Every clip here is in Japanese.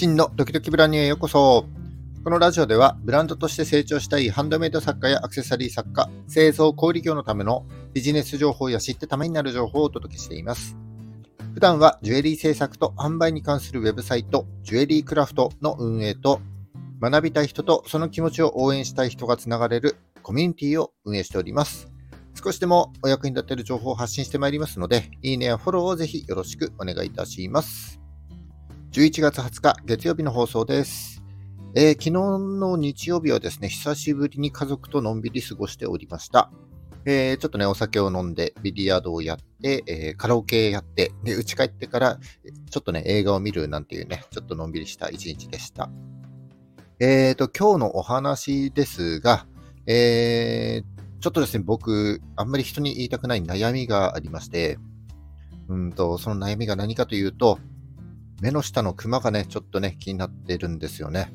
真のドキドキブランニュへようこそ。このラジオではブランドとして成長したいハンドメイド作家やアクセサリー作家、製造小売業のためのビジネス情報や知ってためになる情報をお届けしています。普段はジュエリー制作と販売に関するウェブサイト、ジュエリークラフトの運営と、学びたい人とその気持ちを応援したい人がつながれるコミュニティを運営しております。少しでもお役に立てる情報を発信してまいりますので、いいねやフォローをぜひよろしくお願いいたします。11月20日月曜日の放送です。えー、昨日の日曜日はですね、久しぶりに家族とのんびり過ごしておりました。えー、ちょっとね、お酒を飲んで、ビリヤードをやって、えー、カラオケやって、で、家帰ってから、ちょっとね、映画を見るなんていうね、ちょっとのんびりした一日でした。えーと、今日のお話ですが、えー、ちょっとですね、僕、あんまり人に言いたくない悩みがありまして、うんと、その悩みが何かというと、目の下のクマがね、ちょっとね、気になってるんですよね。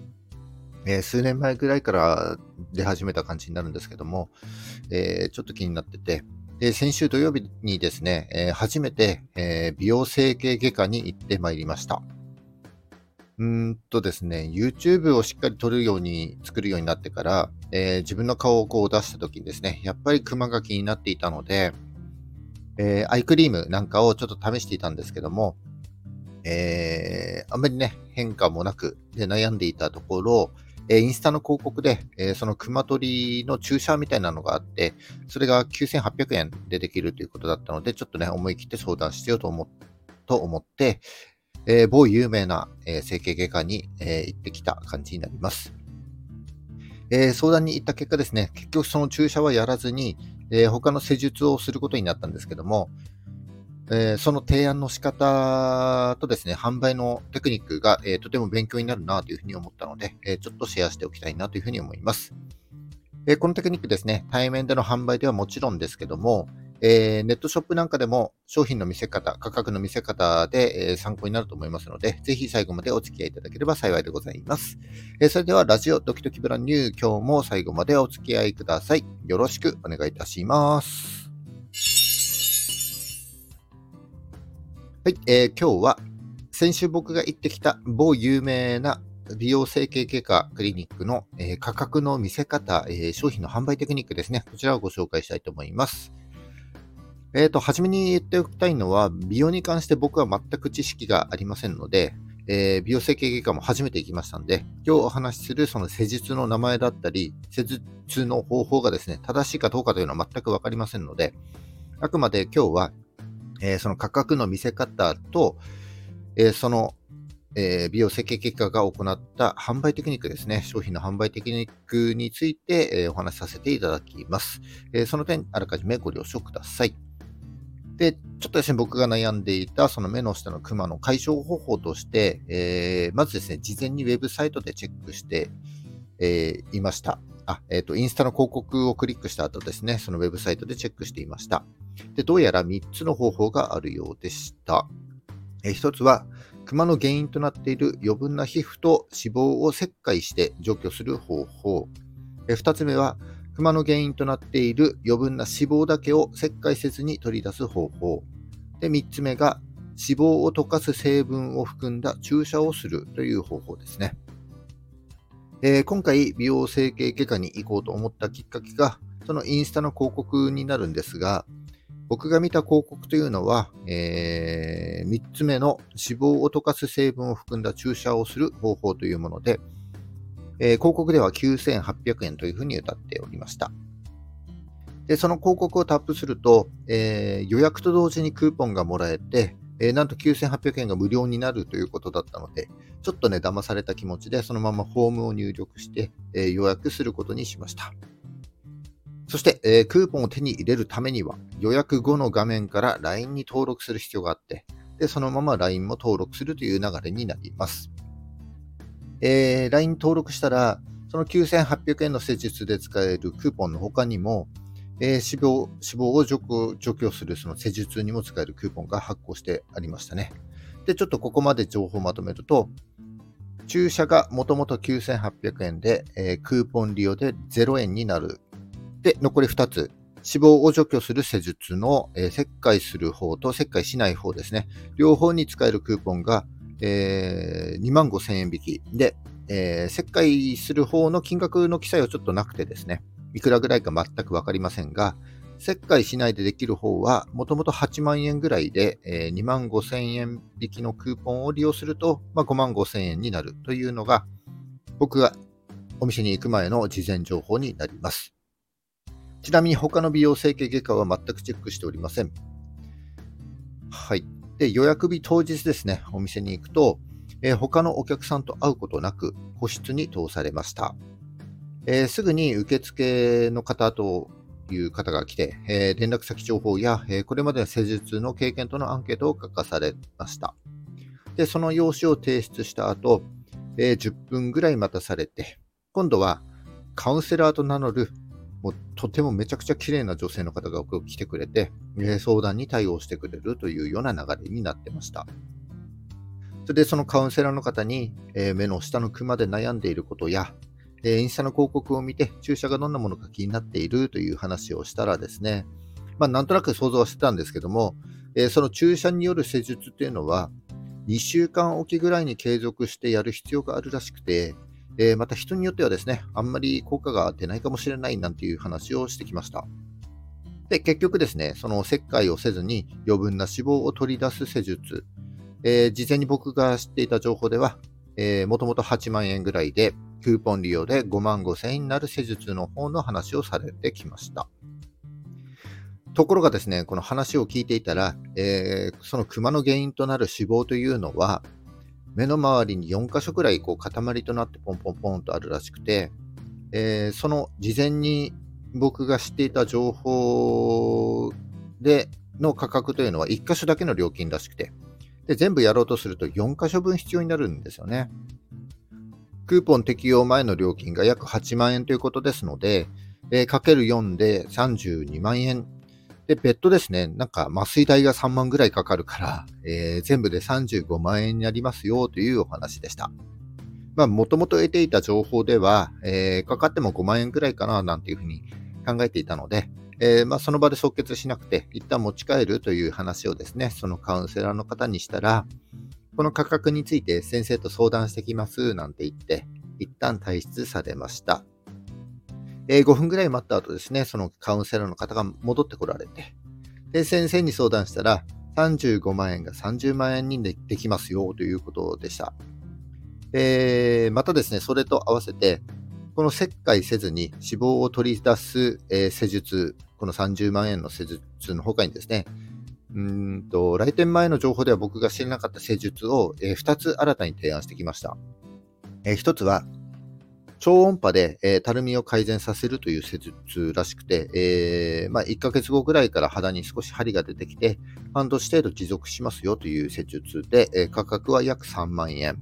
えー、数年前ぐらいから出始めた感じになるんですけども、えー、ちょっと気になってて、で先週土曜日にですね、え、初めて、え美容整形外科に行ってまいりました。うんとですね、YouTube をしっかり撮るように作るようになってから、え自分の顔をこう出した時にですね、やっぱりクマが気になっていたので、えアイクリームなんかをちょっと試していたんですけども、えー、あんまりね、変化もなくで悩んでいたところ、えー、インスタの広告で、えー、その熊取の注射みたいなのがあって、それが9800円でできるということだったので、ちょっとね、思い切って相談しようと思と思って、えー、某有名な、え整形外科に、え行ってきた感じになります。え相談に行った結果ですね、結局その注射はやらずに、え他の施術をすることになったんですけども、えー、その提案の仕方とですね、販売のテクニックが、えー、とても勉強になるなというふうに思ったので、えー、ちょっとシェアしておきたいなというふうに思います。えこのテクニックですね、対面での販売ではもちろんですけども、えネットショップなんかでも商品の見せ方、価格の見せ方で、え参考になると思いますので、ぜひ最後までお付き合いいただければ幸いでございます。えそれではラジオドキドキブランニュー今日も最後までお付き合いください。よろしくお願いいたします。はい、えー、今日は先週僕が行ってきた某有名な美容整形外科クリニックの、えー、価格の見せ方、えー、商品の販売テクニックですね。こちらをご紹介したいと思います。えっ、ー、と、はじめに言っておきたいのは、美容に関して僕は全く知識がありませんので、えー、美容整形外科も初めて行きましたんで、今日お話しするその施術の名前だったり、施術の方法がですね、正しいかどうかというのは全くわかりませんので、あくまで今日はえー、その価格の見せ方と、えー、その、えー、美容整形結果が行った販売テクニックですね。商品の販売テクニックについて、えお話しさせていただきます、えその点、あらかじめご了承ください。で、ちょっとですね、僕が悩んでいたその目の下のクマの解消方法として、えまずですね、事前にウェブサイトでチェックして、えいました。あ、えっ、ー、と、インスタの広告をクリックした後ですね、そのウェブサイトでチェックしていました。で、どうやら3つの方法があるようでした。えー、1つは、クマの原因となっている余分な皮膚と脂肪を切開して除去する方法。えー、2つ目は、クマの原因となっている余分な脂肪だけを切開せずに取り出す方法。で、3つ目が、脂肪を溶かす成分を含んだ注射をするという方法ですね。えー、今回美容整形外科に行こうと思ったきっかけが、そのインスタの広告になるんですが、僕が見た広告というのは、えー、3つ目の脂肪を溶かす成分を含んだ注射をする方法というもので、えー、広告では9800円というふうに歌っておりました。で、その広告をタップすると、えー、予約と同時にクーポンがもらえて、えー、なんと9800円が無料になるということだったので、ちょっとね、騙された気持ちで、そのままフォームを入力して、えー、予約することにしました。そして、えー、クーポンを手に入れるためには、予約後の画面から LINE に登録する必要があって、で、そのまま LINE も登録するという流れになります。えー、LINE 登録したら、その9800円の施術で使えるクーポンの他にも、えー、脂肪脂肪を除去除去するその施術にも使えるクーポンが発行してありましたね。で、ちょっとここまで情報をまとめると、注射がもともと9800円で、えー、クーポン利用で0円になる。で、残り2つ。脂肪を除去する施術の、えー、切開する方と切開しない方ですね。両方に使えるクーポンがえー、2万5千円引きで、えー、切開する方の金額の記載はちょっとなくてですね、いくらぐらいか全くわかりませんが、切開しないでできる方は、もともと8万円ぐらいで、え、2万5千円引きのクーポンを利用すると、まあ、5万5千円になるというのが、僕がお店に行く前の事前情報になります。ちなみに他の美容整形外科は全くチェックしておりません。はい。で、予約日当日ですね、お店に行くと、えー、他のお客さんと会うことなく、個室に通されました。えー、すぐに受付の方という方が来て、えー、連絡先情報や、えこれまでの施術の経験とのアンケートを書かされました。で、その用紙を提出した後、え10分ぐらい待たされて、今度はカウンセラーと名乗るもうとてもめちゃくちゃ綺麗な女性の方が来てくれて、え相談に対応してくれるというような流れになってました。それでそのカウンセラーの方に、え目の下のクマで悩んでいることや、えインスタの広告を見て注射がどんなものか気になっているという話をしたらですね、まあ、なんとなく想像はしてたんですけども、えその注射による施術っていうのは、2週間おきぐらいに継続してやる必要があるらしくて、えー、また人によってはですね、あんまり効果が出ないかもしれないなんていう話をしてきました。で、結局ですね、その切開をせずに余分な脂肪を取り出す施術、えー、事前に僕が知っていた情報では、えー、もともと8万円ぐらいで、クーポン利用で5万5千円になる施術の方の話をされてきました。ところがですね、この話を聞いていたら、えー、そのクマの原因となる脂肪というのは、目の周りに4箇所くらいこう塊となってポンポンポンとあるらしくて、えー、その事前に僕が知っていた情報での価格というのは1箇所だけの料金らしくて、で全部やろうとすると4箇所分必要になるんですよね。クーポン適用前の料金が約8万円ということですので、えー、かける4で32万円で、別途ですね、なんか麻酔代が3万ぐらいかかるから、えー、全部で35万円になりますよというお話でした。まあ、もともと得ていた情報では、えー、かかっても5万円ぐらいかな、なんていうふうに考えていたので、えー、まあ、その場で即決しなくて、一旦持ち帰るという話をですね、そのカウンセラーの方にしたら、この価格について先生と相談してきます、なんて言って、一旦退出されました。え、5分ぐらい待った後ですね、そのカウンセラーの方が戻ってこられて、で、先生に相談したら、35万円が30万円にできますよということでした。えー、またですね、それと合わせて、この切開せずに脂肪を取り出す、えー、施術、この30万円の施術の他にですね、うんと来店前の情報では僕が知らなかった施術を、えー、2つ新たに提案してきました。えー、1つは、超音波で、えー、たるみを改善させるという施術らしくて、えー、まあ、1ヶ月後ぐらいから肌に少し針が出てきて、半年程度持続しますよという施術で、えー、価格は約3万円。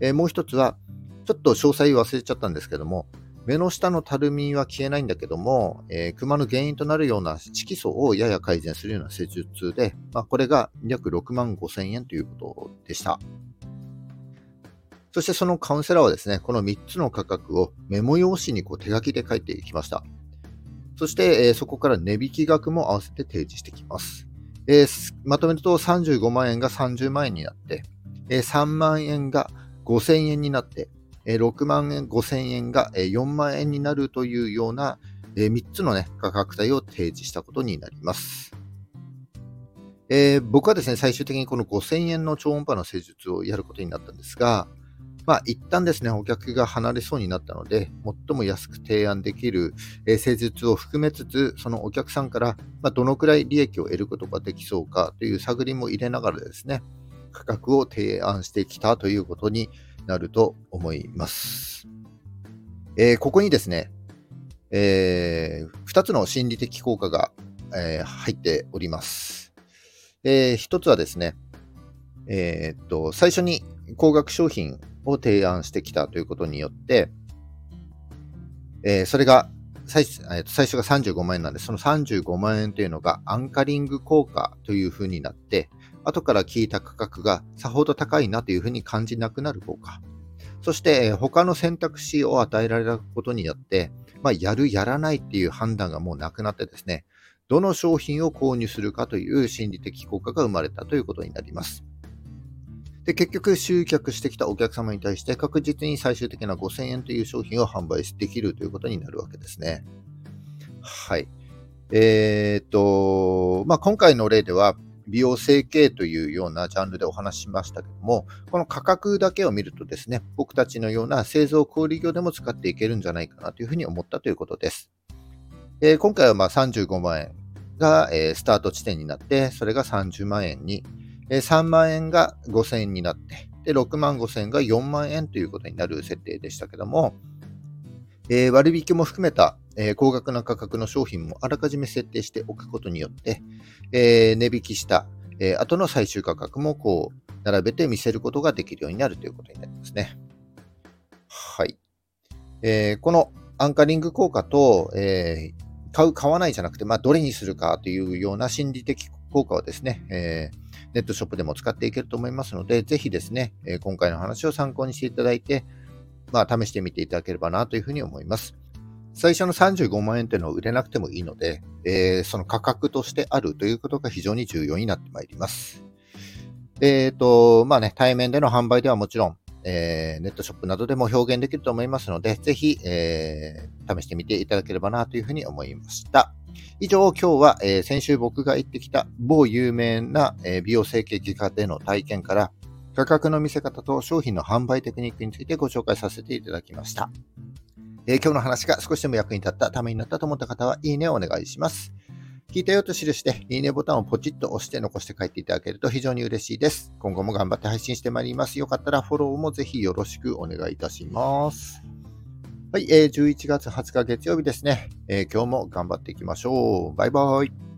えもう一つは、ちょっと詳細忘れちゃったんですけども、目の下のたるみは消えないんだけども、えー、クマの原因となるような色素をやや改善するような施術で、まあ、これが約6万5千円ということでした。そしてそのカウンセラーはですね、この3つの価格をメモ用紙にこう手書きで書いていきました。そして、えー、そこから値引き額も合わせて提示してきます。えー、まとめると35万円が30万円になって、えー、3万円が5000円になって、え、6万円5000円が4万円になるというような、え、3つの、ね、価格帯を提示したことになります。えー、僕はですね、最終的にこの5000円の超音波の施術をやることになったんですが、まあ、一旦ですね、お客が離れそうになったので、最も安く提案できる、え施術を含めつつ、そのお客さんから、まどのくらい利益を得ることができそうかという探りも入れながらですね、価格を提案してきたということになると思います。えー、ここにですね、えー、2つの心理的効果が、えー、入っております。えー、1つはですね、えー、っと、最初に高額商品を提案してきたということによって、え、それが最最初が35万円なんで、その35万円というのがアンカリング効果というふうになって、後から聞いた価格がさほど高いなというふうに感じなくなる効果。そして、他の選択肢を与えられたことによって、まあ、やる、やらないっていう判断がもうなくなってですね、どの商品を購入するかという心理的効果が生まれたということになります。で、結局集客してきたお客様に対して確実に最終的な5000円という商品を販売できるということになるわけですね。はい。えー、っと、まあ、今回の例では、美容整形というようなジャンルでお話ししましたけども、この価格だけを見るとですね、僕たちのような製造小売業でも使っていけるんじゃないかなというふうに思ったということです。え、今回はま35万円が、え、スタート地点になって、それが30万円に、え、3万円が5000円になって、で、6万5000円が4万円ということになる設定でしたけども、えー割引も含めたえー、高額な価格の商品もあらかじめ設定しておくことによって、えー、値引きした、えー、後の最終価格もこう並べて見せることができるようになるということになりますね。はい。えこのアンカリング効果と、え買う、買わないじゃなくて、まあ、どれにするかというような心理的効果をですね、えネットショップでも使っていけると思いますので、ぜひですね、え今回の話を参考にしていただいて、まあ、試してみていただければなというふうに思います。最初の35万円というのは売れなくてもいいので、えー、その価格としてあるということが非常に重要になってまいります。えっ、ー、と、まあね、対面での販売ではもちろん、えー、ネットショップなどでも表現できると思いますので、ぜひ、えー、試してみていただければなというふうに思いました。以上、今日は、えー、先週僕が行ってきた某有名な、え美容整形外科での体験から、価格の見せ方と商品の販売テクニックについてご紹介させていただきました。えー、今日の話が少しでも役に立った、ためになったと思った方は、いいねをお願いします。聞いたよと記して、いいねボタンをポチッと押して残して帰っていただけると非常に嬉しいです。今後も頑張って配信してまいります。よかったらフォローもぜひよろしくお願いいたします。はい、えー、11月20日月曜日ですね、えー、今日も頑張っていきましょう。バイバイ。